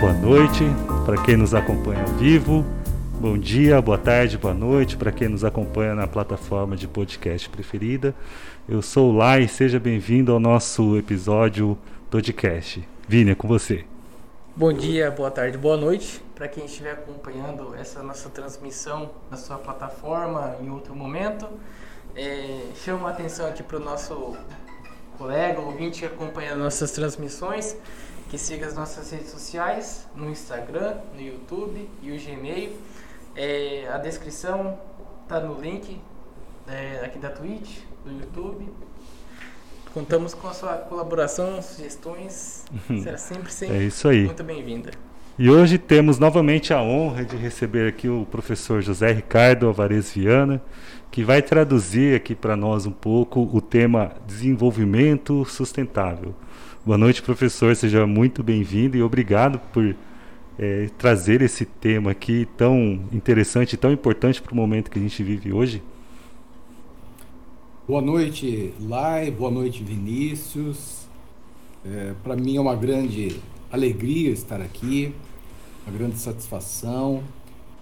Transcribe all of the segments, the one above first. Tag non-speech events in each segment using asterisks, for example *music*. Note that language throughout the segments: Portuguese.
boa noite para quem nos acompanha ao vivo, bom dia, boa tarde, boa noite para quem nos acompanha na plataforma de podcast preferida. Eu sou o Lai, seja bem-vindo ao nosso episódio podcast. Vini, é com você. Bom dia, boa tarde, boa noite para quem estiver acompanhando essa nossa transmissão na sua plataforma em outro momento. É, chamo a atenção aqui para o nosso colega, ouvinte que acompanha nossas transmissões que siga as nossas redes sociais, no Instagram, no YouTube e o Gmail. É, a descrição está no link é, aqui da Twitch, do YouTube. Contamos com a sua colaboração, sugestões. *laughs* Será sempre, sempre é isso aí. muito bem-vinda. E hoje temos novamente a honra de receber aqui o professor José Ricardo Alvarez Viana, que vai traduzir aqui para nós um pouco o tema desenvolvimento sustentável. Boa noite, professor. Seja muito bem-vindo e obrigado por é, trazer esse tema aqui tão interessante, tão importante para o momento que a gente vive hoje. Boa noite, Lai. Boa noite, Vinícius. É, para mim é uma grande alegria estar aqui, uma grande satisfação.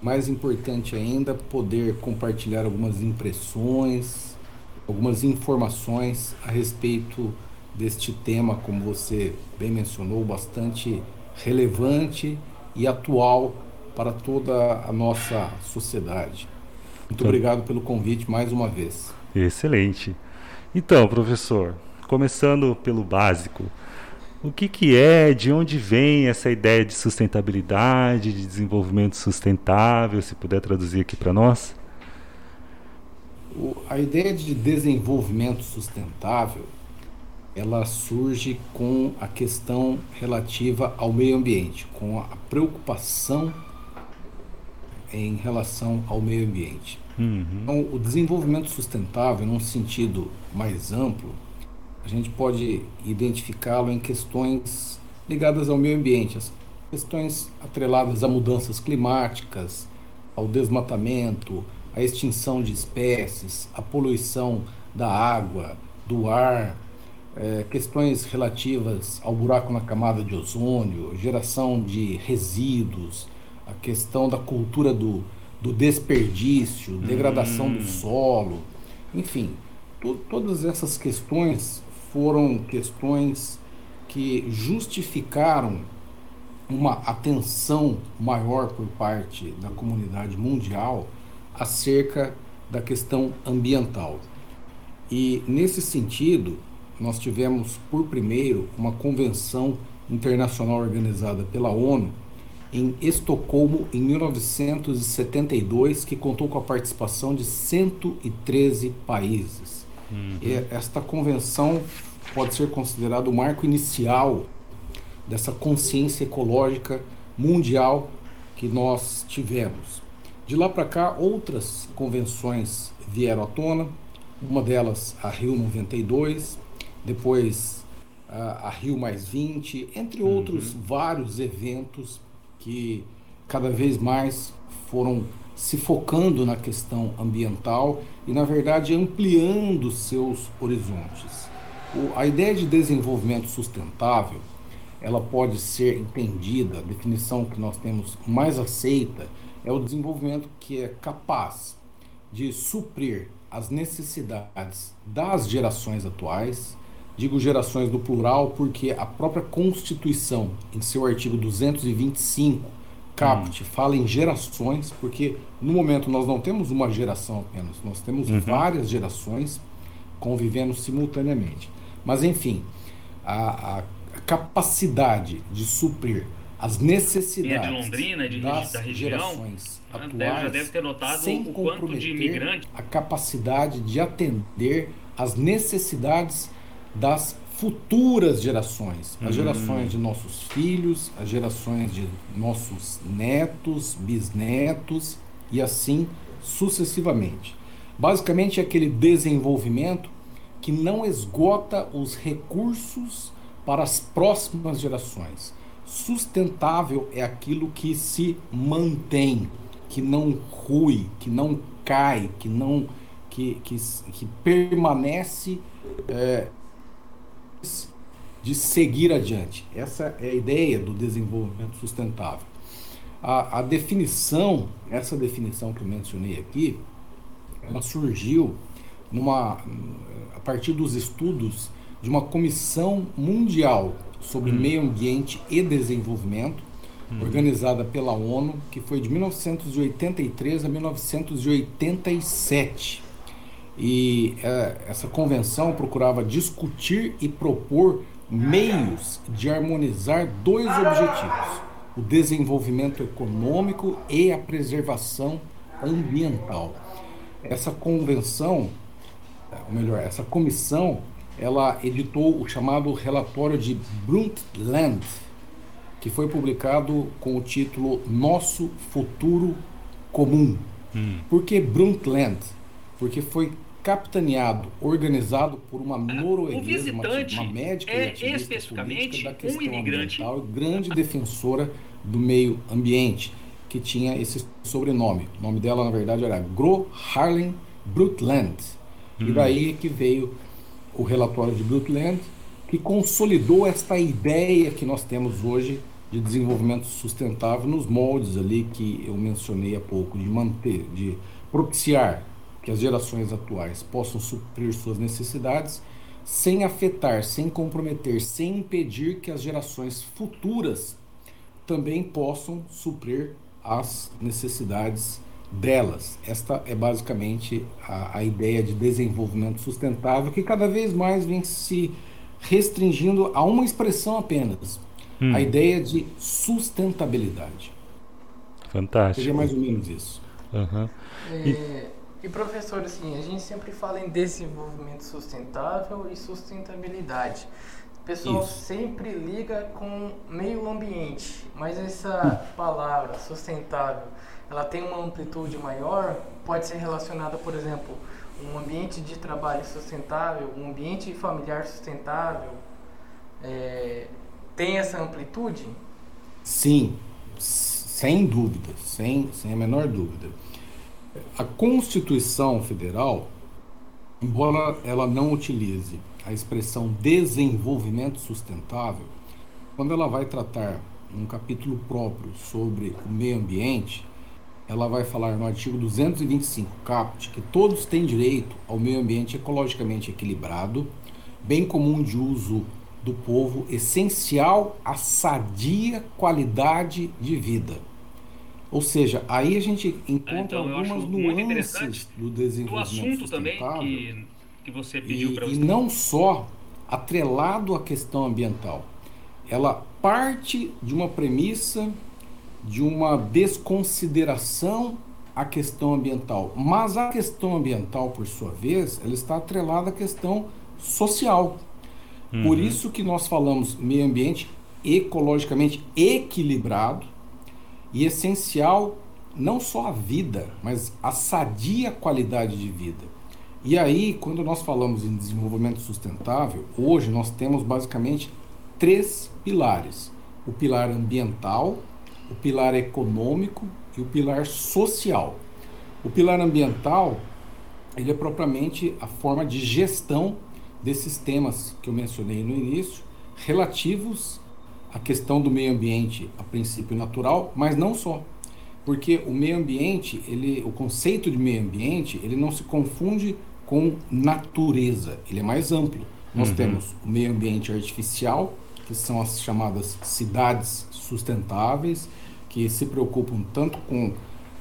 Mais importante ainda, poder compartilhar algumas impressões, algumas informações a respeito deste tema, como você bem mencionou, bastante relevante e atual para toda a nossa sociedade. Muito então, obrigado pelo convite mais uma vez. Excelente. Então, professor, começando pelo básico, o que, que é, de onde vem essa ideia de sustentabilidade, de desenvolvimento sustentável, se puder traduzir aqui para nós? O, a ideia de desenvolvimento sustentável ela surge com a questão relativa ao meio ambiente, com a preocupação em relação ao meio ambiente. Uhum. Então, o desenvolvimento sustentável, num sentido mais amplo, a gente pode identificá-lo em questões ligadas ao meio ambiente, as questões atreladas a mudanças climáticas, ao desmatamento, à extinção de espécies, à poluição da água, do ar, é, questões relativas ao buraco na camada de ozônio, geração de resíduos, a questão da cultura do, do desperdício, degradação hum. do solo, enfim, to, todas essas questões foram questões que justificaram uma atenção maior por parte da comunidade mundial acerca da questão ambiental. E nesse sentido, nós tivemos por primeiro uma convenção internacional organizada pela ONU em Estocolmo em 1972, que contou com a participação de 113 países. Uhum. esta convenção pode ser considerada o marco inicial dessa consciência ecológica mundial que nós tivemos. De lá para cá, outras convenções vieram à tona, uma delas a Rio 92, depois a, a Rio Mais 20, entre uhum. outros vários eventos que cada vez mais foram se focando na questão ambiental e, na verdade, ampliando seus horizontes. O, a ideia de desenvolvimento sustentável ela pode ser entendida, a definição que nós temos mais aceita é o desenvolvimento que é capaz de suprir as necessidades das gerações atuais, Digo gerações do plural porque a própria Constituição, em seu artigo 225, caput, hum. fala em gerações, porque no momento nós não temos uma geração apenas, nós temos uhum. várias gerações convivendo simultaneamente. Mas, enfim, a, a capacidade de suprir as necessidades de Londrina, de, das da região, gerações né, atuais, já deve ter notado sem o quanto de imigrantes. a capacidade de atender às necessidades das futuras gerações, as uhum. gerações de nossos filhos, as gerações de nossos netos, bisnetos e assim sucessivamente. Basicamente é aquele desenvolvimento que não esgota os recursos para as próximas gerações. Sustentável é aquilo que se mantém, que não rui, que não cai, que não que, que, que permanece é, de seguir adiante. Essa é a ideia do desenvolvimento sustentável. A, a definição, essa definição que eu mencionei aqui, ela surgiu numa, a partir dos estudos de uma comissão mundial sobre hum. meio ambiente e desenvolvimento, hum. organizada pela ONU, que foi de 1983 a 1987. E é, essa convenção procurava discutir e propor meios de harmonizar dois objetivos: o desenvolvimento econômico e a preservação ambiental. Essa convenção, ou melhor, essa comissão, ela editou o chamado relatório de Brundtland, que foi publicado com o título Nosso Futuro Comum. Hum. Por que Brundtland? Porque foi capitaneado, organizado por uma norueguesa, uma, uma, médica é e especificamente da questão um imigrante. ambiental, grande defensora do meio ambiente, que tinha esse sobrenome. O nome dela, na verdade, era Gro Harlem Brundtland. Hum. E daí que veio o relatório de Brundtland, que consolidou esta ideia que nós temos hoje de desenvolvimento sustentável nos moldes ali que eu mencionei há pouco, de manter, de propiciar que as gerações atuais possam suprir suas necessidades sem afetar, sem comprometer, sem impedir que as gerações futuras também possam suprir as necessidades delas. Esta é basicamente a, a ideia de desenvolvimento sustentável que cada vez mais vem se restringindo a uma expressão apenas, hum. a ideia de sustentabilidade. Fantástico. Seria mais ou menos isso. Uhum. É, e professor, assim, a gente sempre fala em desenvolvimento sustentável e sustentabilidade. O pessoal Isso. sempre liga com meio ambiente, mas essa palavra sustentável, ela tem uma amplitude maior? Pode ser relacionada, por exemplo, um ambiente de trabalho sustentável, um ambiente familiar sustentável? É, tem essa amplitude? Sim, sem dúvida, sem, sem a menor dúvida. A Constituição Federal, embora ela não utilize a expressão desenvolvimento sustentável, quando ela vai tratar um capítulo próprio sobre o meio ambiente, ela vai falar no artigo 225 caput que todos têm direito ao meio ambiente ecologicamente equilibrado, bem comum de uso do povo, essencial à sadia qualidade de vida ou seja, aí a gente encontra então, algumas nuances do desenvolvimento do assunto também que, que você pediu para você. E não só atrelado à questão ambiental. Ela parte de uma premissa de uma desconsideração à questão ambiental, mas a questão ambiental, por sua vez, ela está atrelada à questão social. Uhum. Por isso que nós falamos meio ambiente ecologicamente equilibrado, e essencial não só a vida, mas a sadia qualidade de vida. E aí, quando nós falamos em desenvolvimento sustentável, hoje nós temos basicamente três pilares: o pilar ambiental, o pilar econômico e o pilar social. O pilar ambiental, ele é propriamente a forma de gestão desses temas que eu mencionei no início, relativos a questão do meio ambiente a princípio natural, mas não só. Porque o meio ambiente, ele, o conceito de meio ambiente, ele não se confunde com natureza, ele é mais amplo. Nós uhum. temos o meio ambiente artificial, que são as chamadas cidades sustentáveis, que se preocupam tanto com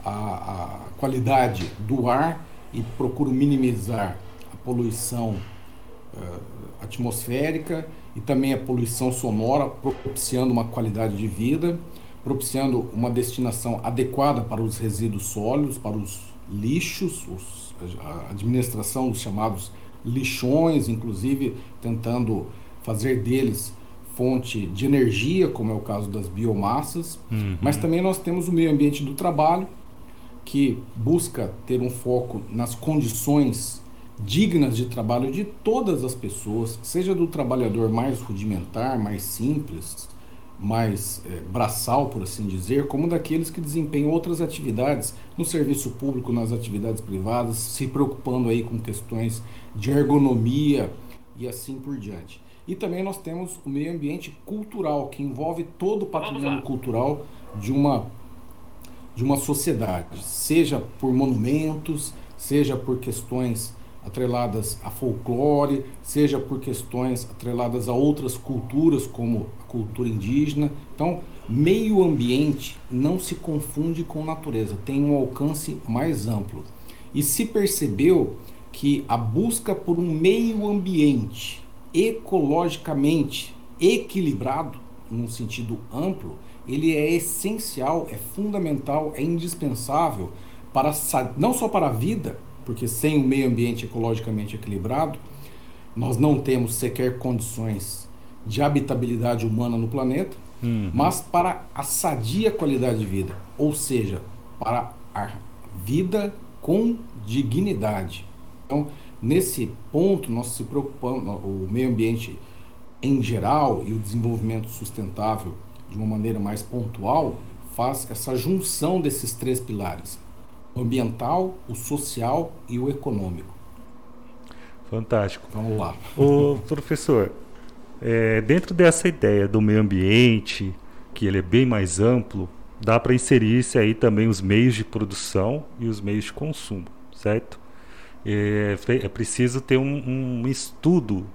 a, a qualidade do ar e procuram minimizar a poluição uh, atmosférica e também a poluição sonora, propiciando uma qualidade de vida, propiciando uma destinação adequada para os resíduos sólidos, para os lixos, os, a administração dos chamados lixões, inclusive tentando fazer deles fonte de energia, como é o caso das biomassas, uhum. mas também nós temos o meio ambiente do trabalho, que busca ter um foco nas condições dignas de trabalho de todas as pessoas, seja do trabalhador mais rudimentar, mais simples, mais é, braçal, por assim dizer, como daqueles que desempenham outras atividades no serviço público, nas atividades privadas, se preocupando aí com questões de ergonomia e assim por diante. E também nós temos o meio ambiente cultural, que envolve todo o patrimônio cultural de uma, de uma sociedade, seja por monumentos, seja por questões atreladas a folclore, seja por questões atreladas a outras culturas, como a cultura indígena. Então, meio ambiente não se confunde com natureza, tem um alcance mais amplo. E se percebeu que a busca por um meio ambiente ecologicamente equilibrado, num sentido amplo, ele é essencial, é fundamental, é indispensável para não só para a vida, porque sem um meio ambiente ecologicamente equilibrado, nós não temos sequer condições de habitabilidade humana no planeta, uhum. mas para a sadia qualidade de vida, ou seja, para a vida com dignidade. Então, nesse ponto, nós se preocupamos, o meio ambiente em geral e o desenvolvimento sustentável de uma maneira mais pontual faz essa junção desses três pilares: ambiental, o social e o econômico. Fantástico. Vamos lá. O professor, é, dentro dessa ideia do meio ambiente, que ele é bem mais amplo, dá para inserir-se aí também os meios de produção e os meios de consumo, certo? É, é preciso ter um, um estudo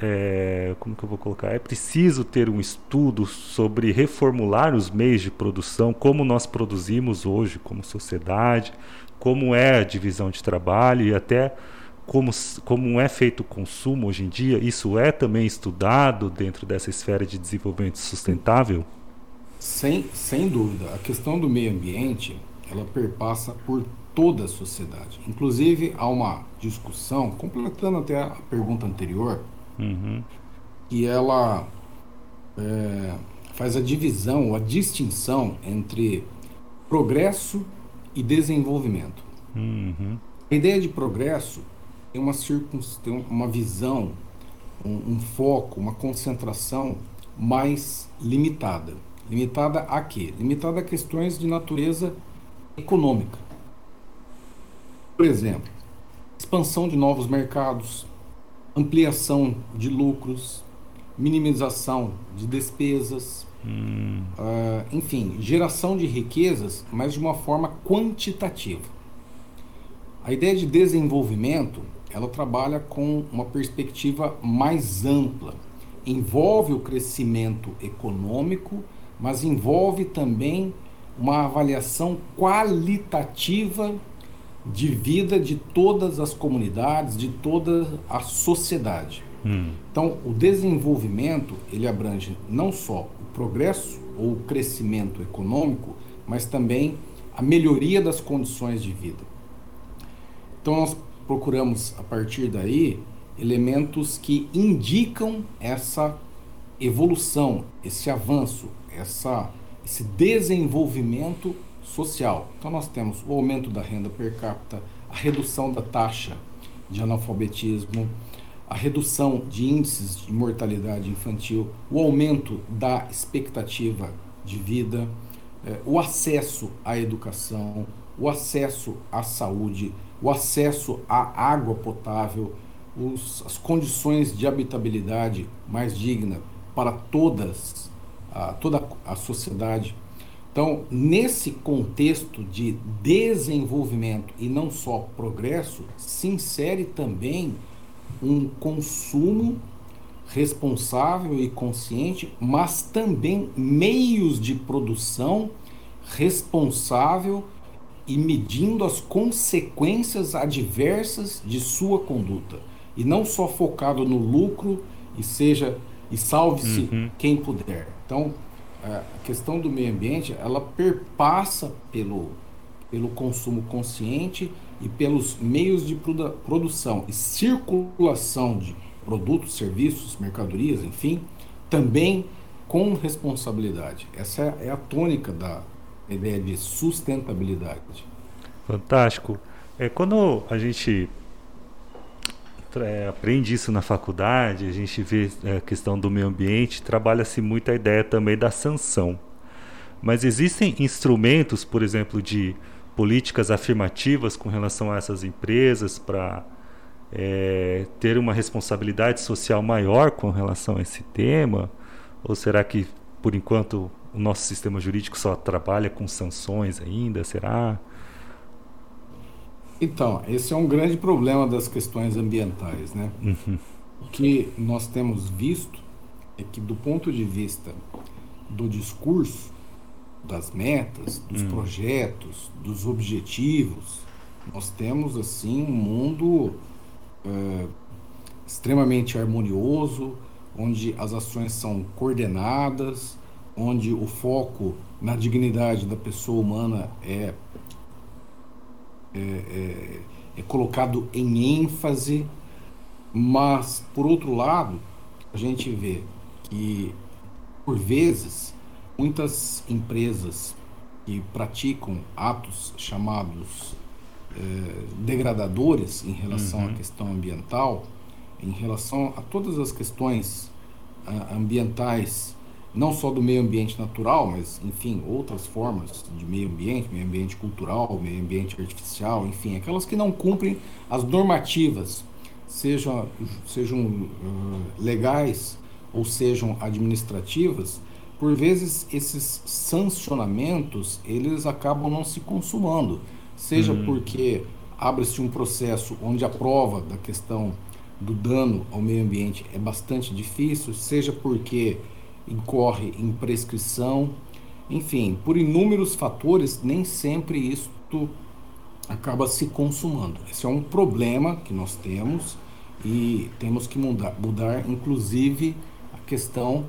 é, como que eu vou colocar? É preciso ter um estudo sobre reformular os meios de produção, como nós produzimos hoje como sociedade, como é a divisão de trabalho e até como, como é feito o consumo hoje em dia. Isso é também estudado dentro dessa esfera de desenvolvimento sustentável? Sem, sem dúvida. A questão do meio ambiente, ela perpassa por toda a sociedade. Inclusive, há uma discussão, completando até a pergunta anterior, Uhum. E ela é, faz a divisão, a distinção entre progresso e desenvolvimento. Uhum. A ideia de progresso tem uma, tem uma visão, um, um foco, uma concentração mais limitada. Limitada a quê? Limitada a questões de natureza econômica. Por exemplo, expansão de novos mercados, ampliação de lucros, minimização de despesas, hum. uh, enfim, geração de riquezas, mas de uma forma quantitativa. A ideia de desenvolvimento ela trabalha com uma perspectiva mais ampla, envolve o crescimento econômico, mas envolve também uma avaliação qualitativa de vida de todas as comunidades, de toda a sociedade. Hum. Então, o desenvolvimento ele abrange não só o progresso ou o crescimento econômico, mas também a melhoria das condições de vida. Então, nós procuramos a partir daí elementos que indicam essa evolução, esse avanço, essa, esse desenvolvimento social. Então nós temos o aumento da renda per capita, a redução da taxa de analfabetismo, a redução de índices de mortalidade infantil, o aumento da expectativa de vida, eh, o acesso à educação, o acesso à saúde, o acesso à água potável, os, as condições de habitabilidade mais digna para todas, a, toda a sociedade então, nesse contexto de desenvolvimento e não só progresso, se insere também um consumo responsável e consciente, mas também meios de produção responsável e medindo as consequências adversas de sua conduta e não só focado no lucro e seja e salve-se uhum. quem puder. Então, a questão do meio ambiente ela perpassa pelo, pelo consumo consciente e pelos meios de produção e circulação de produtos, serviços, mercadorias, enfim, também com responsabilidade. Essa é a tônica da ideia de sustentabilidade. Fantástico. É, quando a gente é, aprende isso na faculdade, a gente vê é, a questão do meio ambiente, trabalha-se muito a ideia também da sanção. Mas existem instrumentos, por exemplo, de políticas afirmativas com relação a essas empresas para é, ter uma responsabilidade social maior com relação a esse tema? Ou será que, por enquanto, o nosso sistema jurídico só trabalha com sanções ainda? Será? Então, esse é um grande problema das questões ambientais, né? Uhum. O que nós temos visto é que, do ponto de vista do discurso, das metas, dos uhum. projetos, dos objetivos, nós temos assim um mundo é, extremamente harmonioso, onde as ações são coordenadas, onde o foco na dignidade da pessoa humana é, é, é, é colocado em ênfase, mas, por outro lado, a gente vê que, por vezes, muitas empresas que praticam atos chamados eh, degradadores em relação uhum. à questão ambiental, em relação a todas as questões uh, ambientais, não só do meio ambiente natural, mas, enfim, outras formas de meio ambiente, meio ambiente cultural, meio ambiente artificial, enfim, aquelas que não cumprem as normativas, sejam, sejam uh, legais ou sejam administrativas, por vezes esses sancionamentos eles acabam não se consumando seja uhum. porque abre-se um processo onde a prova da questão do dano ao meio ambiente é bastante difícil, seja porque incorre em prescrição, enfim, por inúmeros fatores, nem sempre isto acaba se consumando. Esse é um problema que nós temos e temos que mudar, mudar inclusive, a questão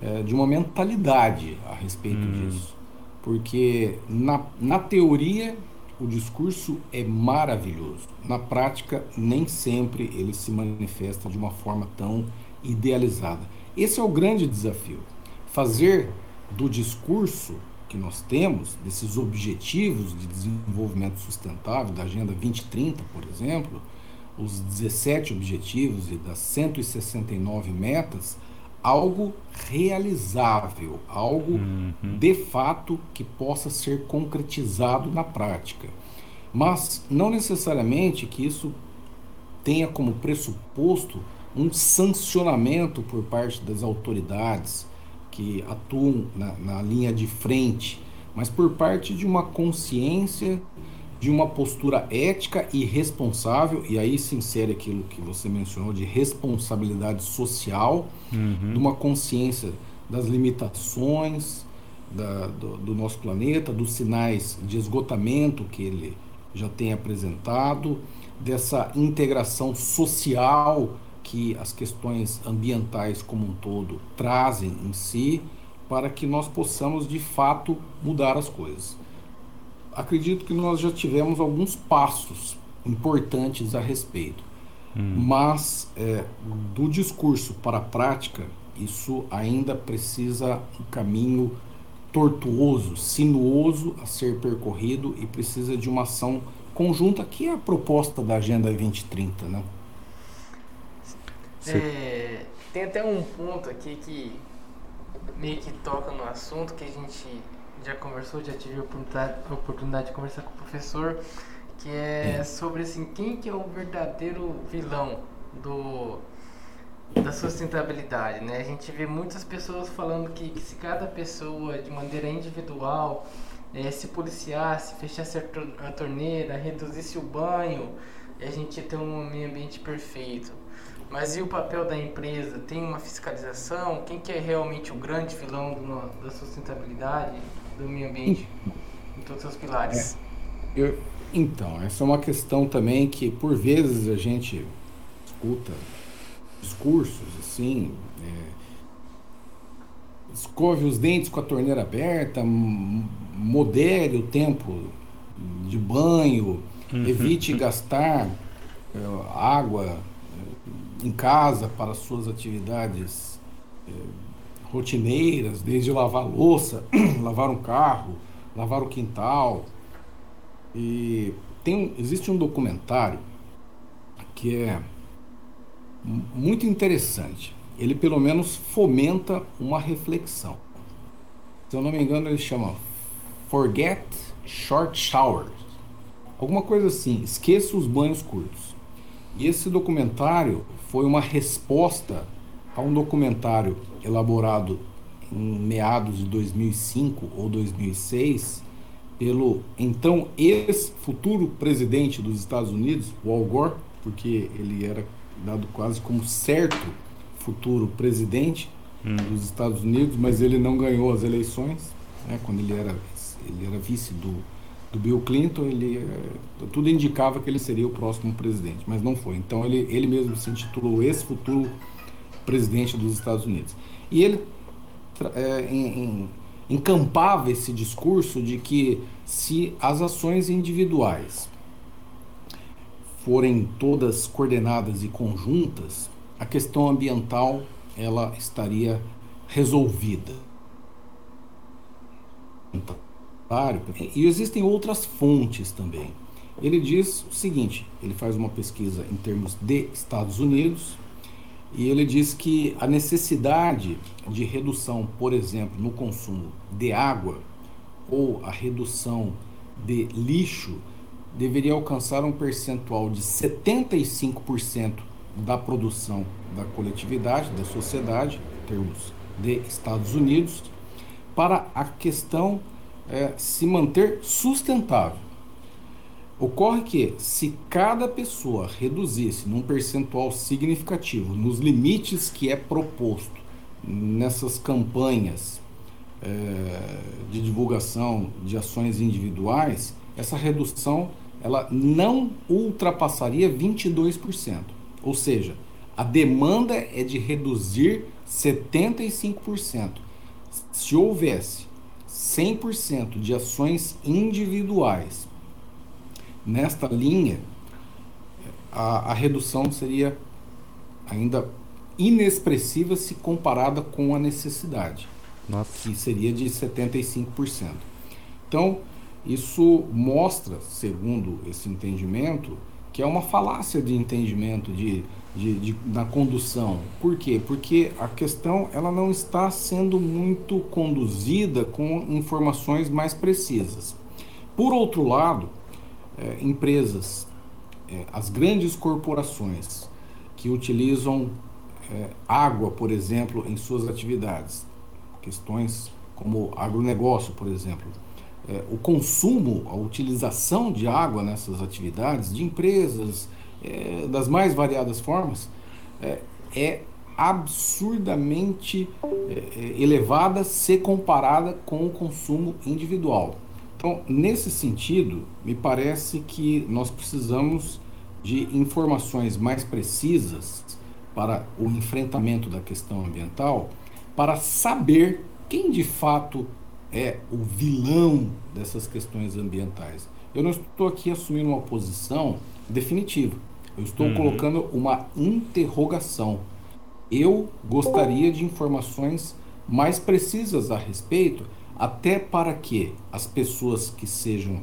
é, de uma mentalidade a respeito hum. disso. Porque na, na teoria o discurso é maravilhoso. Na prática, nem sempre ele se manifesta de uma forma tão idealizada. Esse é o grande desafio. Fazer do discurso que nós temos, desses objetivos de desenvolvimento sustentável, da Agenda 2030, por exemplo, os 17 objetivos e das 169 metas, algo realizável, algo uhum. de fato que possa ser concretizado na prática. Mas não necessariamente que isso tenha como pressuposto um sancionamento por parte das autoridades que atuam na, na linha de frente, mas por parte de uma consciência de uma postura ética e responsável, e aí se insere aquilo que você mencionou de responsabilidade social, uhum. de uma consciência das limitações da, do, do, nosso planeta, dos sinais de esgotamento que ele já tem apresentado, dessa integração social que as questões ambientais como um todo trazem em si, para que nós possamos de fato mudar as coisas acredito que nós já tivemos alguns passos importantes a respeito. Hum. Mas é, do discurso para a prática, isso ainda precisa um caminho tortuoso, sinuoso a ser percorrido e precisa de uma ação conjunta, que é a proposta da Agenda 2030. Né? É, tem até um ponto aqui que meio que toca no assunto que a gente já conversou, já tive a oportunidade, de conversar com o professor, que é sobre assim, quem que é o verdadeiro vilão do da sustentabilidade, né? A gente vê muitas pessoas falando que, que se cada pessoa de maneira individual é, se policiasse, fechasse a torneira, reduzisse o banho, a gente ia ter um meio ambiente perfeito. Mas e o papel da empresa? Tem uma fiscalização? Quem que é realmente o grande vilão do, da sustentabilidade? do meio ambiente em todos os pilares. É, eu, então, essa é uma questão também que por vezes a gente escuta discursos assim, é, escove os dentes com a torneira aberta, modere o tempo de banho, uhum. evite gastar é, água em casa para suas atividades é, rotineiras, desde lavar louça, *clears throat* lavar um carro, lavar o quintal. E tem, existe um documentário que é muito interessante. Ele pelo menos fomenta uma reflexão. Se eu não me engano, ele chama Forget Short Showers. Alguma coisa assim, esqueça os banhos curtos. E esse documentário foi uma resposta a um documentário elaborado em meados de 2005 ou 2006 pelo então ex-futuro presidente dos Estados Unidos, o Al Gore, porque ele era dado quase como certo futuro presidente hum. dos Estados Unidos, mas ele não ganhou as eleições, né, quando ele era, ele era vice do, do Bill Clinton, ele, eh, tudo indicava que ele seria o próximo presidente, mas não foi. Então ele, ele mesmo se intitulou ex-futuro presidente dos Estados Unidos. E ele é, em, em, encampava esse discurso de que se as ações individuais forem todas coordenadas e conjuntas, a questão ambiental ela estaria resolvida. E existem outras fontes também. Ele diz o seguinte: ele faz uma pesquisa em termos de Estados Unidos e ele diz que a necessidade de redução, por exemplo, no consumo de água ou a redução de lixo deveria alcançar um percentual de 75% da produção da coletividade, da sociedade, em termos de Estados Unidos, para a questão é, se manter sustentável. Ocorre que, se cada pessoa reduzisse num percentual significativo nos limites que é proposto nessas campanhas é, de divulgação de ações individuais, essa redução ela não ultrapassaria 22%. Ou seja, a demanda é de reduzir 75%. Se houvesse 100% de ações individuais nesta linha, a, a redução seria ainda inexpressiva se comparada com a necessidade, Nossa. que seria de 75%. Então, isso mostra, segundo esse entendimento, que é uma falácia de entendimento de, de, de, na condução. Por quê? Porque a questão ela não está sendo muito conduzida com informações mais precisas. Por outro lado, é, empresas, é, as grandes corporações que utilizam é, água, por exemplo, em suas atividades, questões como agronegócio, por exemplo, é, o consumo, a utilização de água nessas atividades, de empresas, é, das mais variadas formas, é, é absurdamente elevada se comparada com o consumo individual. Então, nesse sentido, me parece que nós precisamos de informações mais precisas para o enfrentamento da questão ambiental, para saber quem de fato é o vilão dessas questões ambientais. Eu não estou aqui assumindo uma posição definitiva. Eu estou uhum. colocando uma interrogação. Eu gostaria de informações mais precisas a respeito até para que as pessoas que sejam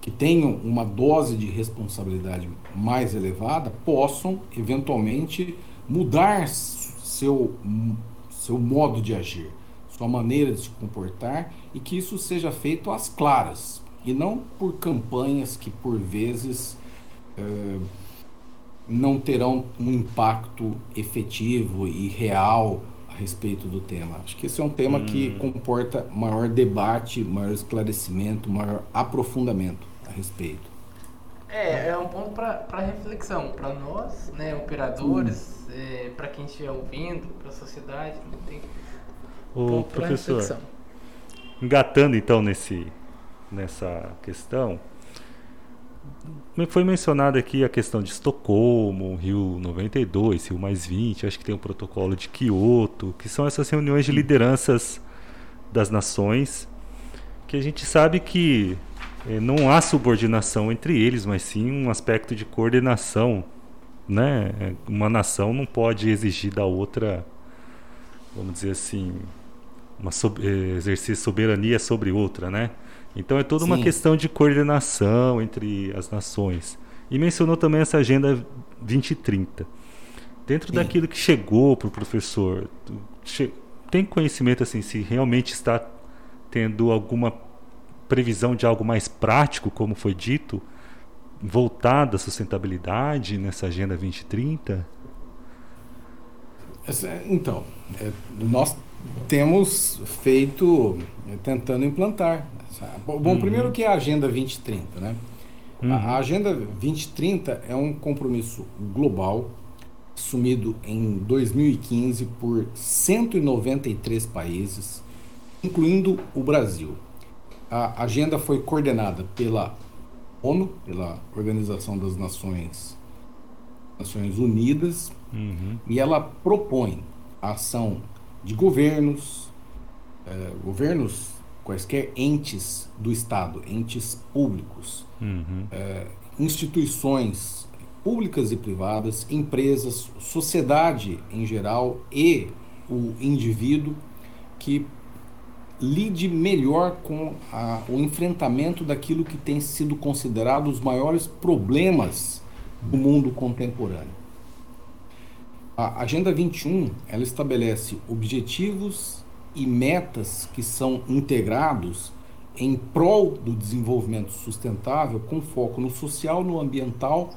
que tenham uma dose de responsabilidade mais elevada possam eventualmente mudar seu seu modo de agir, sua maneira de se comportar e que isso seja feito às claras e não por campanhas que por vezes eh, não terão um impacto efetivo e real respeito do tema. Acho que esse é um tema hum. que comporta maior debate, maior esclarecimento, maior aprofundamento a respeito. É, é um ponto para reflexão, para nós, né, operadores, hum. é, para quem estiver ouvindo, para a sociedade, tem um o professor, engatando então nesse, nessa questão, foi mencionada aqui a questão de Estocolmo, Rio 92, Rio mais 20, acho que tem o protocolo de Kyoto, que são essas reuniões de lideranças das nações, que a gente sabe que eh, não há subordinação entre eles, mas sim um aspecto de coordenação. Né? Uma nação não pode exigir da outra, vamos dizer assim, uma, eh, exercer soberania sobre outra, né? Então é toda Sim. uma questão de coordenação entre as nações. E mencionou também essa agenda 2030. Dentro Sim. daquilo que chegou para o professor, tem conhecimento assim se realmente está tendo alguma previsão de algo mais prático, como foi dito, voltada à sustentabilidade nessa Agenda 2030? Então, é, nós temos feito, tentando implantar. Bom, uhum. primeiro que é a Agenda 2030, né? Uhum. A Agenda 2030 é um compromisso global assumido em 2015 por 193 países, incluindo o Brasil. A agenda foi coordenada pela ONU, pela Organização das Nações, Nações Unidas, uhum. e ela propõe a ação de governos, eh, governos, quaisquer entes do Estado, entes públicos, uhum. eh, instituições públicas e privadas, empresas, sociedade em geral e o indivíduo que lide melhor com a, o enfrentamento daquilo que tem sido considerado os maiores problemas do mundo contemporâneo. A Agenda 21 ela estabelece objetivos e metas que são integrados em prol do desenvolvimento sustentável com foco no social, no ambiental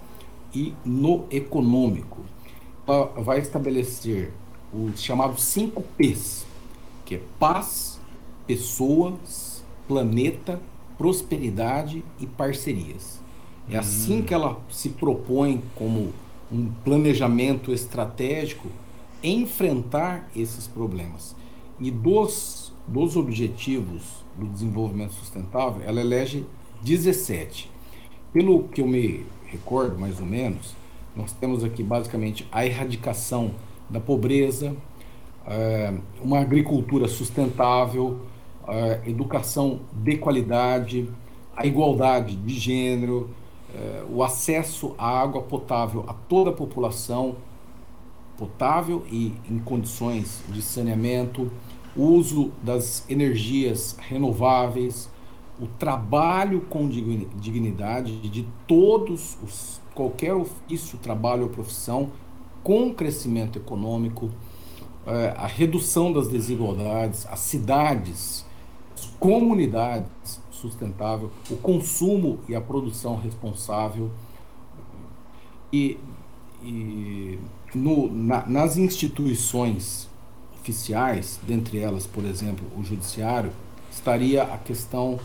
e no econômico. Ela vai estabelecer os chamados 5 P's, que é paz, pessoas, planeta, prosperidade e parcerias. É hum. assim que ela se propõe como um planejamento estratégico enfrentar esses problemas. E dos, dos objetivos do desenvolvimento sustentável, ela elege 17. Pelo que eu me recordo, mais ou menos, nós temos aqui basicamente a erradicação da pobreza, é, uma agricultura sustentável, é, educação de qualidade, a igualdade de gênero, é, o acesso à água potável a toda a população, potável e em condições de saneamento, o uso das energias renováveis, o trabalho com dignidade de todos os qualquer ofício, trabalho ou profissão com crescimento econômico, é, a redução das desigualdades, as cidades, as comunidades sustentável, o consumo e a produção responsável e, e no, na, nas instituições oficiais, dentre elas, por exemplo, o judiciário, estaria a questão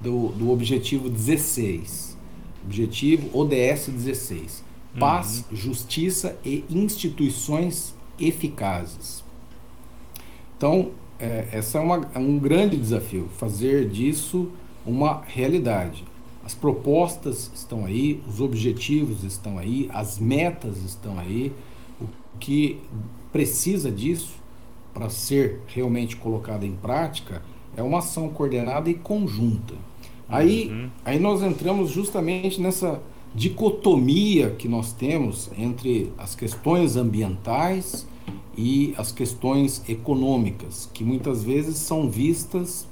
do, do objetivo 16. Objetivo ODS 16. Paz, uhum. justiça e instituições eficazes. Então, é, essa é, uma, é um grande desafio, fazer disso uma realidade. As propostas estão aí, os objetivos estão aí, as metas estão aí. O que precisa disso para ser realmente colocado em prática é uma ação coordenada e conjunta. Aí, uhum. aí nós entramos justamente nessa dicotomia que nós temos entre as questões ambientais e as questões econômicas, que muitas vezes são vistas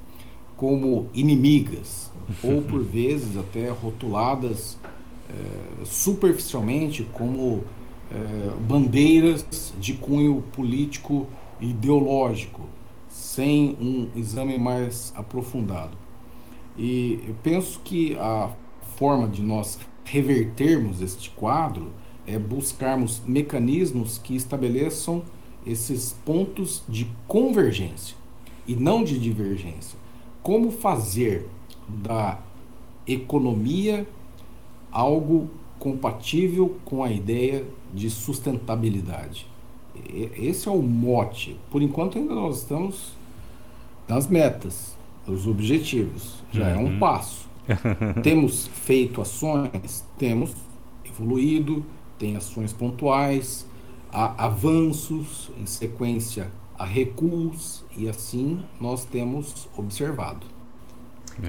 como inimigas, ou por vezes até rotuladas é, superficialmente como é, bandeiras de cunho político e ideológico, sem um exame mais aprofundado. E eu penso que a forma de nós revertermos este quadro é buscarmos mecanismos que estabeleçam esses pontos de convergência e não de divergência. Como fazer da economia algo compatível com a ideia de sustentabilidade? Esse é o mote. Por enquanto ainda nós estamos nas metas os objetivos. Já uhum. é um uhum. passo. *laughs* temos feito ações, temos evoluído, tem ações pontuais, há avanços, em sequência há recuos, e assim nós temos observado.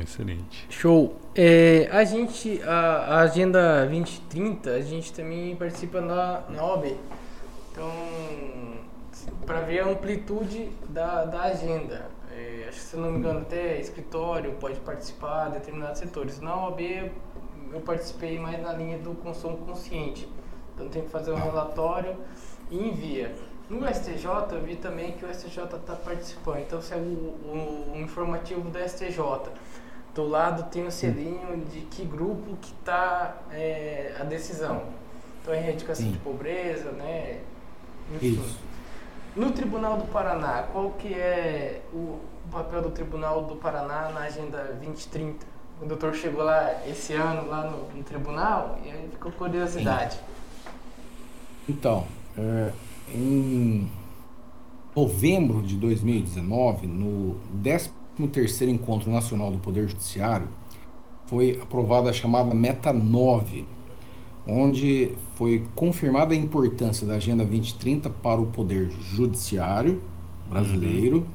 Excelente. Show. É, a gente, a, a, Agenda 2030, a gente também participa na, na OAB. Então, para ver a amplitude da, da agenda acho que se não me engano até escritório pode participar de determinados setores. Na OAB eu participei mais na linha do consumo consciente. Então tem que fazer um relatório e envia. No STJ eu vi também que o STJ está participando, então segue o, o, o, informativo do STJ. do lado tem o selinho de que grupo que está é, a decisão. Então, é erradicação Sim. de pobreza, né? Enfim. Isso. No Tribunal do Paraná, qual que é o papel do Tribunal do Paraná na Agenda 2030? O doutor chegou lá esse ano, lá no, no tribunal, e aí ficou curiosidade. Sim. Então, é, em novembro de 2019, no 13º Encontro Nacional do Poder Judiciário, foi aprovada a chamada Meta 9, onde foi confirmada a importância da Agenda 2030 para o Poder Judiciário brasileiro uhum.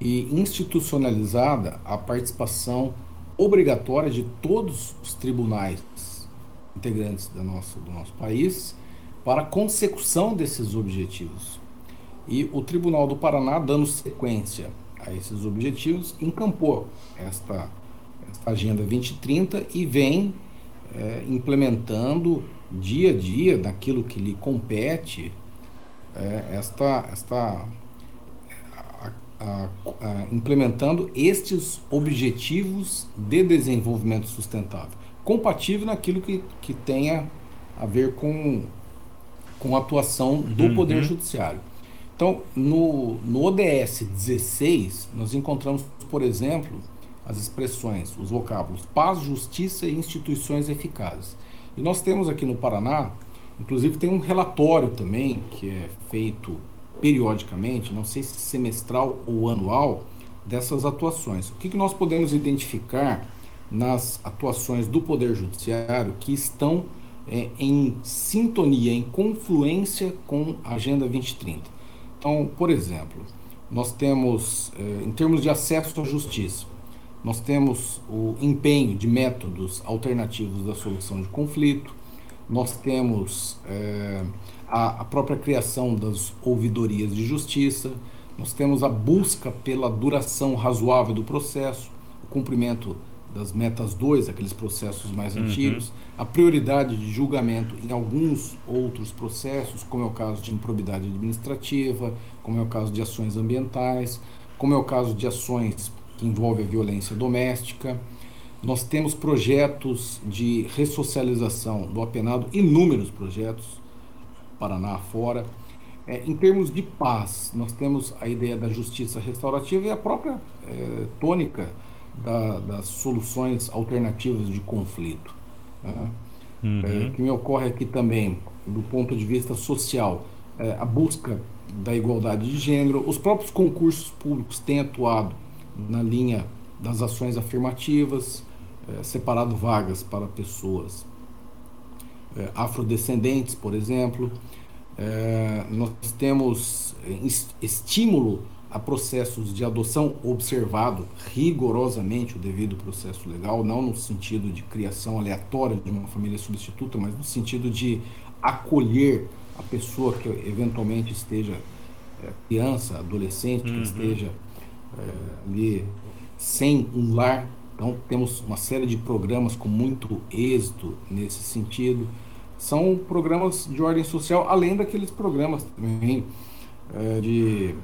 e institucionalizada a participação obrigatória de todos os tribunais integrantes da nossa, do nosso país para a consecução desses objetivos. E o Tribunal do Paraná, dando sequência a esses objetivos, encampou esta, esta Agenda 2030 e vem é, implementando dia a dia, naquilo que lhe compete, é, esta, esta a, a, implementando estes objetivos de desenvolvimento sustentável, compatível naquilo que, que tenha a ver com com a atuação do uhum. Poder Judiciário. Então, no, no ODS 16, nós encontramos, por exemplo, as expressões, os vocábulos paz, justiça e instituições eficazes. E nós temos aqui no Paraná, inclusive tem um relatório também, que é feito periodicamente, não sei se semestral ou anual, dessas atuações. O que, que nós podemos identificar nas atuações do Poder Judiciário que estão é, em sintonia, em confluência com a Agenda 2030. Então, por exemplo, nós temos, é, em termos de acesso à justiça, nós temos o empenho de métodos alternativos da solução de conflito, nós temos é, a, a própria criação das ouvidorias de justiça, nós temos a busca pela duração razoável do processo, o cumprimento das metas 2, aqueles processos mais uhum. antigos, a prioridade de julgamento em alguns outros processos, como é o caso de improbidade administrativa, como é o caso de ações ambientais, como é o caso de ações que envolvem a violência doméstica. Nós temos projetos de ressocialização do apenado, inúmeros projetos, Paraná fora. É, em termos de paz, nós temos a ideia da justiça restaurativa e a própria é, tônica da, das soluções alternativas de conflito. Né? Uhum. É, que me ocorre aqui também, do ponto de vista social, é, a busca da igualdade de gênero. Os próprios concursos públicos têm atuado na linha das ações afirmativas, é, separado vagas para pessoas é, afrodescendentes, por exemplo. É, nós temos é, estímulo a processos de adoção observado rigorosamente o devido processo legal, não no sentido de criação aleatória de uma família substituta, mas no sentido de acolher a pessoa que eventualmente esteja é, criança, adolescente, uhum. que esteja é, ali sem um lar. Então temos uma série de programas com muito êxito nesse sentido. São programas de ordem social, além daqueles programas também é, de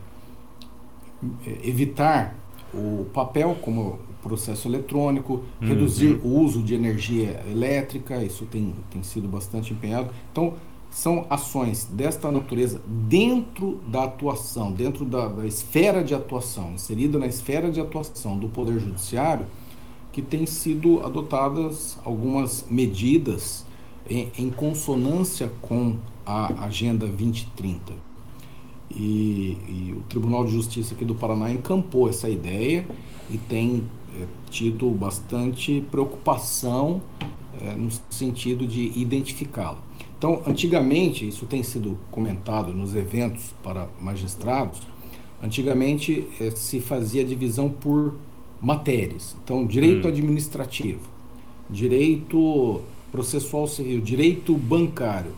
evitar o papel como processo eletrônico, uhum. reduzir o uso de energia elétrica, isso tem, tem sido bastante empenhado. Então, são ações desta natureza dentro da atuação, dentro da, da esfera de atuação, inserida na esfera de atuação do Poder Judiciário, que tem sido adotadas algumas medidas em, em consonância com a Agenda 2030. E, e, o Tribunal de Justiça aqui do Paraná encampou essa ideia e tem é, tido bastante preocupação é, no sentido de identificá-la. Então, antigamente, isso tem sido comentado nos eventos para magistrados, antigamente é, se fazia divisão por matérias. Então, direito hum. administrativo, direito processual civil, direito bancário.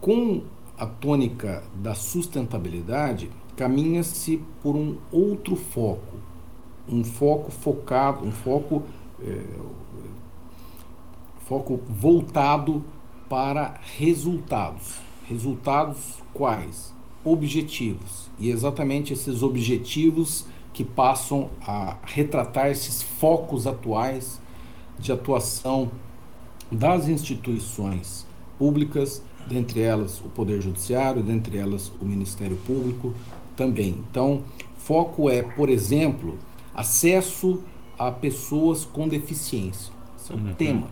Com a tônica da sustentabilidade, caminha-se por um outro foco, um foco focado, um foco, é, foco voltado para resultados. Resultados quais? Objetivos. E exatamente esses objetivos que passam a retratar esses focos atuais de atuação das instituições públicas, dentre elas o Poder Judiciário, dentre elas o Ministério Público também. Então, foco é, por exemplo, acesso a pessoas com deficiência. Esse é o uhum. tema.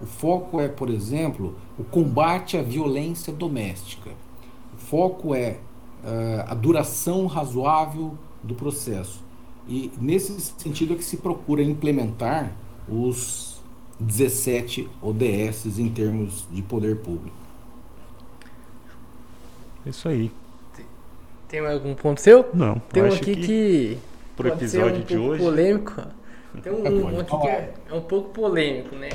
O foco é, por exemplo, o combate à violência doméstica. O foco é uh, a duração razoável do processo. E nesse sentido é que se procura implementar os 17 ODS em termos de poder público. Isso aí. Tem algum ponto seu? Não. Tem um aqui que, que pro episódio um de hoje polêmico. Tem um, *laughs* um aqui que é, é, um pouco polêmico, né?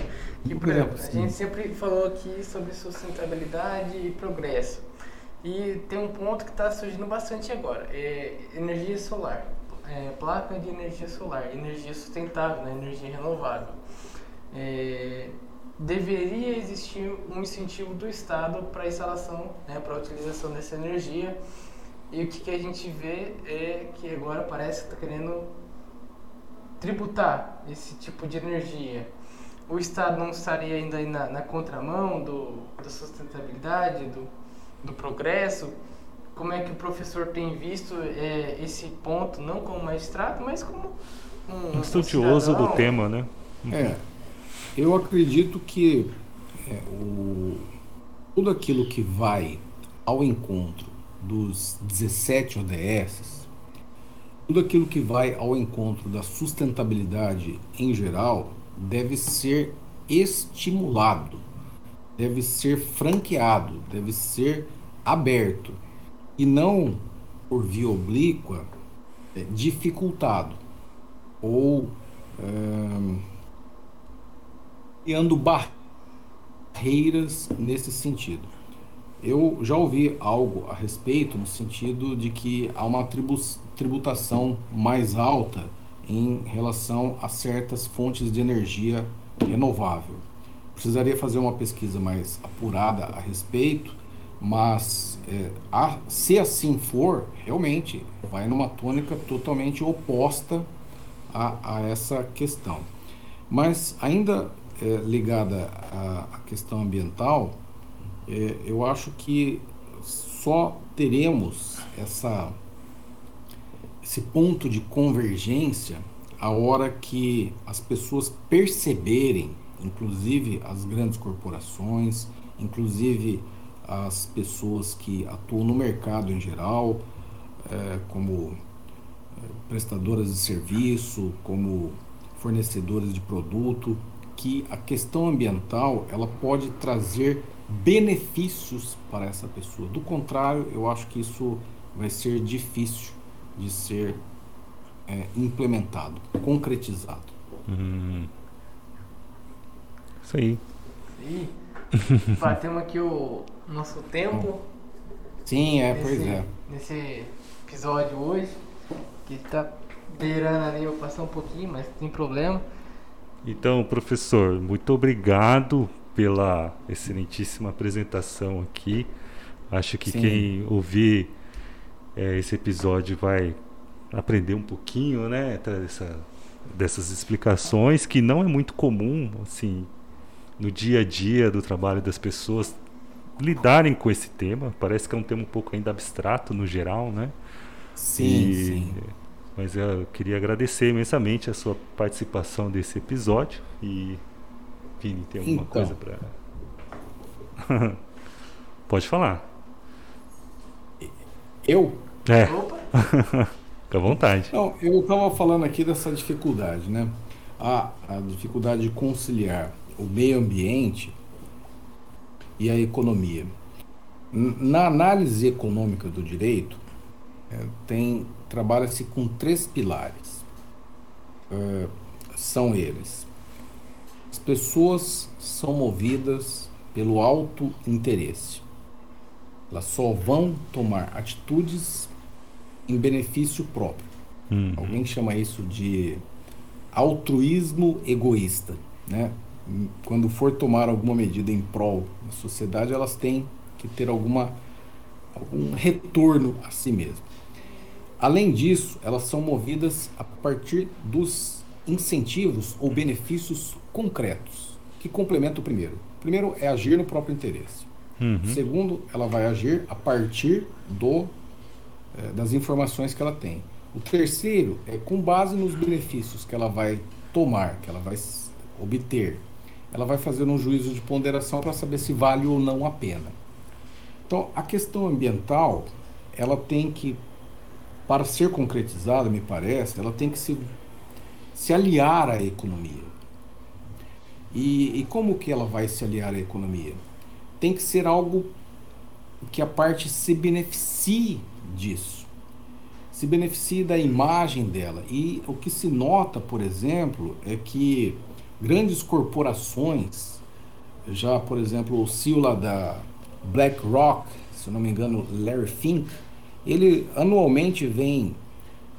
Que, por exemplo, a gente sempre falou aqui sobre sustentabilidade e progresso. E tem um ponto que está surgindo bastante agora, é energia solar. É, placa de energia solar, energia sustentável, né? energia renovável. É, deveria existir um incentivo do Estado para a instalação, né, para a utilização dessa energia. E o que, que a gente vê é que agora parece que está querendo tributar esse tipo de energia. O Estado não estaria ainda na, na contramão do, da sustentabilidade, do, do progresso? Como é que o professor tem visto é, esse ponto, não como magistrado, mas como um, um estudioso um do tema, né? É, eu acredito que é, o, tudo aquilo que vai ao encontro dos 17 ODS, tudo aquilo que vai ao encontro da sustentabilidade em geral, deve ser estimulado, deve ser franqueado, deve ser aberto e não por via oblíqua é, dificultado ou é, criando barreiras nesse sentido. Eu já ouvi algo a respeito no sentido de que há uma tributação mais alta em relação a certas fontes de energia renovável. Precisaria fazer uma pesquisa mais apurada a respeito, mas é, a, se assim for, realmente vai numa tônica totalmente oposta a, a essa questão. Mas ainda é, ligada à, à, questão ambiental, é, eu acho que só teremos essa, esse ponto de convergência a hora que as pessoas perceberem, inclusive as grandes corporações, inclusive as pessoas que atuam no mercado em geral, é, como é, prestadoras de serviço, como fornecedores de produto, que a questão ambiental ela pode trazer benefícios para essa pessoa. Do contrário, eu acho que isso vai ser difícil de ser é, implementado, concretizado. Hum. Isso aí. E batemos aqui o nosso tempo. Sim, é, nesse, pois é. Nesse episódio hoje, que está beirando ali, eu passar um pouquinho, mas tem problema. Então, professor, muito obrigado pela excelentíssima apresentação aqui. Acho que Sim. quem ouvir é, esse episódio vai aprender um pouquinho, né, dessa, dessas explicações que não é muito comum, assim, no dia a dia do trabalho das pessoas lidarem com esse tema. Parece que é um tema um pouco ainda abstrato no geral, né? Sim, e, sim. Mas eu queria agradecer imensamente a sua participação desse episódio e Vini, tem alguma então. coisa para *laughs* Pode falar. Eu? É. Opa. *laughs* Fica à vontade. Não, eu estava falando aqui dessa dificuldade, né? A, a dificuldade de conciliar o meio ambiente e a economia. Na análise econômica do direito, é, tem trabalha-se com três pilares. É, são eles: as pessoas são movidas pelo alto interesse. Elas só vão tomar atitudes em benefício próprio. Uhum. Alguém chama isso de altruísmo egoísta, né? Quando for tomar alguma medida em prol da sociedade, elas têm que ter alguma algum retorno a si mesmo. Além disso, elas são movidas a partir dos incentivos ou benefícios concretos, que complementam o primeiro. O primeiro é agir no próprio interesse. Uhum. Segundo, ela vai agir a partir do, é, das informações que ela tem. O terceiro é com base nos benefícios que ela vai tomar, que ela vai obter. Ela vai fazer um juízo de ponderação para saber se vale ou não a pena. Então, a questão ambiental, ela tem que, para ser concretizada, me parece, ela tem que se, se aliar à economia. E, e como que ela vai se aliar à economia? Tem que ser algo que a parte se beneficie disso, se beneficie da imagem dela. E o que se nota, por exemplo, é que grandes corporações, já por exemplo o lá da BlackRock, se não me engano, Larry Fink, ele anualmente vem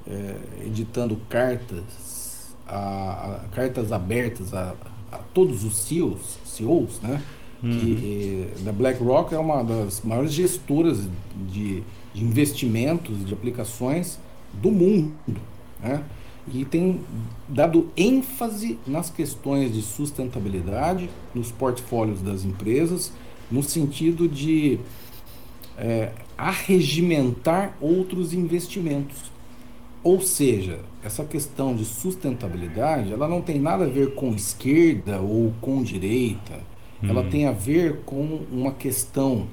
é, editando cartas, a, a, cartas abertas a, a, todos os CEOs, CEOs né? Uhum. Que, da BlackRock é uma das maiores gestoras de, de investimentos, de aplicações do mundo. Né? e tem dado ênfase nas questões de sustentabilidade nos portfólios das empresas, no sentido de é, arregimentar outros investimentos. Ou seja, essa questão de sustentabilidade, ela não tem nada a ver com esquerda ou com direita. Hum. Ela tem a ver com uma questão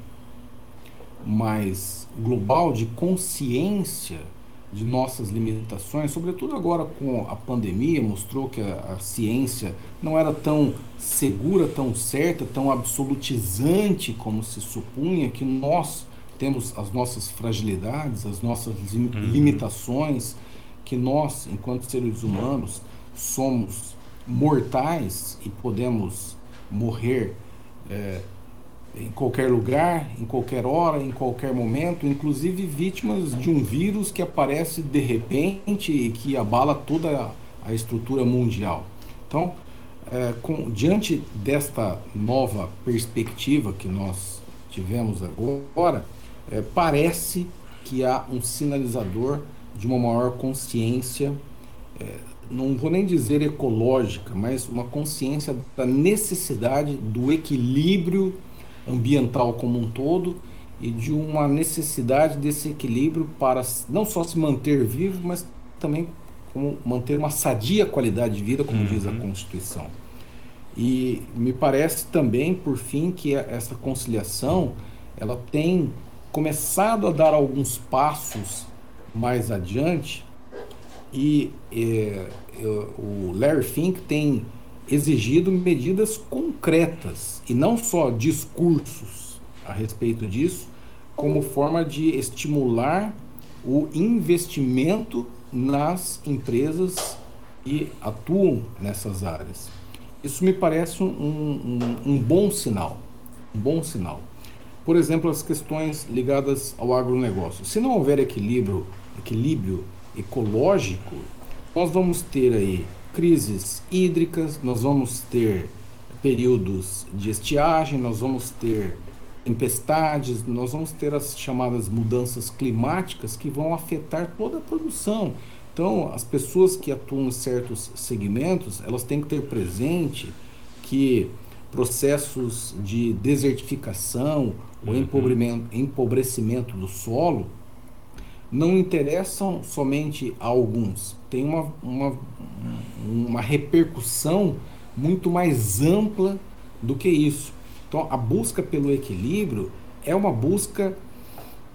mais global de consciência de nossas limitações, sobretudo agora com a pandemia, mostrou que a, a, ciência não era tão segura, tão certa, tão absolutizante como se supunha, que nós temos as nossas fragilidades, as nossas uhum. limitações, que nós, enquanto seres humanos, somos mortais e podemos morrer é, em qualquer lugar, em qualquer hora, em qualquer momento, inclusive vítimas de um vírus que aparece de repente e que abala toda a estrutura mundial. Então, é, com, diante desta nova perspectiva que nós tivemos agora, é, parece que há um sinalizador de uma maior consciência, é, não vou nem dizer ecológica, mas uma consciência da necessidade do equilíbrio ambiental como um todo e de uma necessidade desse equilíbrio para não só se manter vivo, mas também como manter uma sadia qualidade de vida, como uhum. diz a Constituição. E me parece também, por fim, que essa conciliação ela tem começado a dar alguns passos mais adiante e é, o Larry Fink tem exigido medidas concretas e não só discursos a respeito disso, como forma de estimular o investimento nas empresas que atuam nessas áreas. Isso me parece um, um, um bom sinal. Um bom sinal. Por exemplo, as questões ligadas ao agronegócio. Se não houver equilíbrio, equilíbrio ecológico, nós vamos ter aí crises hídricas, nós vamos ter períodos de estiagem, nós vamos ter tempestades, nós vamos ter as chamadas mudanças climáticas que vão afetar toda a produção. Então, as pessoas que atuam em certos segmentos, elas têm que ter presente que processos de desertificação ou uhum. empobrecimento do solo não interessam somente a alguns, tem uma, uma, uma repercussão muito mais ampla do que isso. Então, a busca pelo equilíbrio é uma busca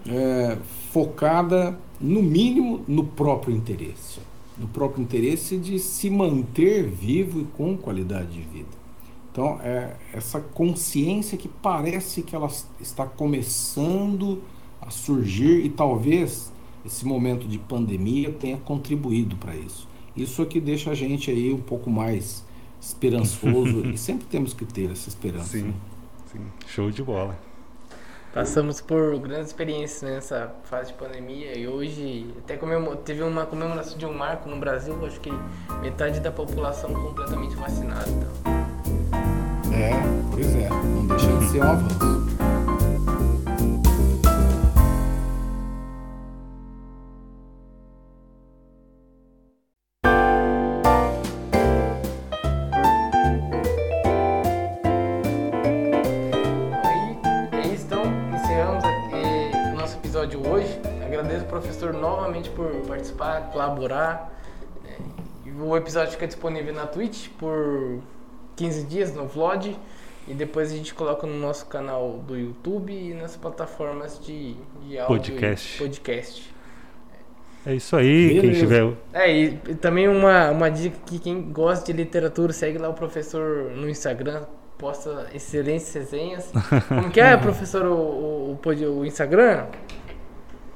é, focada, no mínimo, no próprio interesse. No próprio interesse de se manter vivo e com qualidade de vida. Então, é essa consciência que parece que ela está começando a surgir e talvez esse momento de pandemia tenha contribuído para isso. Isso é que deixa a gente aí um pouco mais esperançoso *laughs* e sempre temos que ter essa esperança. Sim, né? sim. show de bola. Passamos por grandes experiências nessa fase de pandemia e hoje até teve uma comemoração de um marco no Brasil, acho que metade da população completamente vacinada. Então. É, pois é, não deixa de ser um avanço. Aí, é então encerramos o nosso episódio hoje. Agradeço ao professor novamente por participar, colaborar. É, o episódio fica disponível na Twitch por 15 dias no vlog. E depois a gente coloca no nosso canal do YouTube e nas plataformas de, de áudio podcast. podcast. É isso aí, Beleza. quem tiver. É, e também uma, uma dica que quem gosta de literatura, segue lá o professor no Instagram, posta excelentes resenhas. *laughs* Como que é, professor, o, o, o, o Instagram?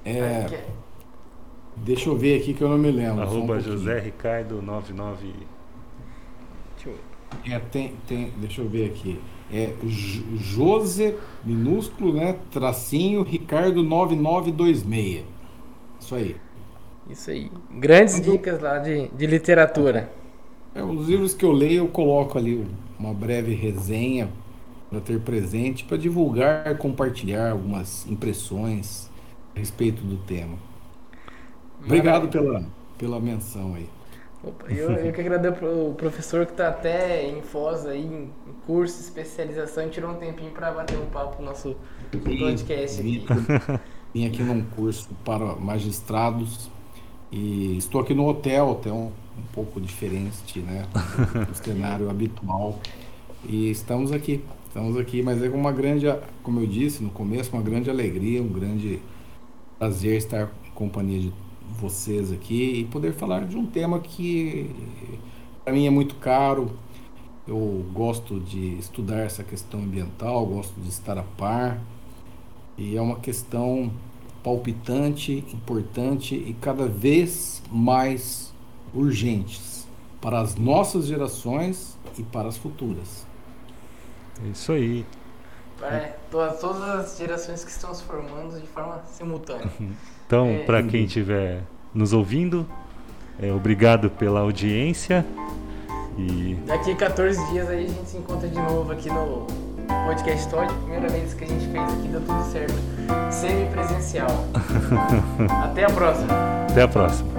É, é. Deixa eu ver aqui que eu não me lembro. Arroba um José Ricardo 99. Deixa eu ver. É, tem, tem, deixa eu ver aqui é José, minúsculo, né? Tracinho, Ricardo 9926. Isso aí. Isso aí. Grandes dicas lá de, de literatura. É, os livros que eu leio, eu coloco ali uma breve resenha para ter presente, para divulgar, compartilhar algumas impressões a respeito do tema. Obrigado pela, pela menção aí. Opa, eu, eu que agradeço o professor que está até em Foz aí, em curso, especialização, e tirou um tempinho para bater um papo no nosso Sim, podcast vim, aqui. *laughs* Vim aqui num curso para magistrados e estou aqui no hotel, até um, um pouco diferente, né, do *laughs* cenário habitual. E estamos aqui, estamos aqui, mas é com uma grande, como eu disse no começo, uma grande alegria, um grande prazer estar em companhia de vocês aqui e poder falar de um tema que para mim é muito caro. Eu gosto de estudar essa questão ambiental, gosto de estar a par e é uma questão palpitante, importante e cada vez mais urgentes para as nossas gerações e para as futuras. É isso aí. É, todas, todas as gerações que estão se formando de forma simultânea. *laughs* Então, é, para quem estiver nos ouvindo, é, obrigado pela audiência. E... Daqui a 14 dias aí a gente se encontra de novo aqui no podcast Todd. Primeira vez que a gente fez aqui, deu tudo certo. Semi-presencial. *laughs* Até a próxima. Até a próxima.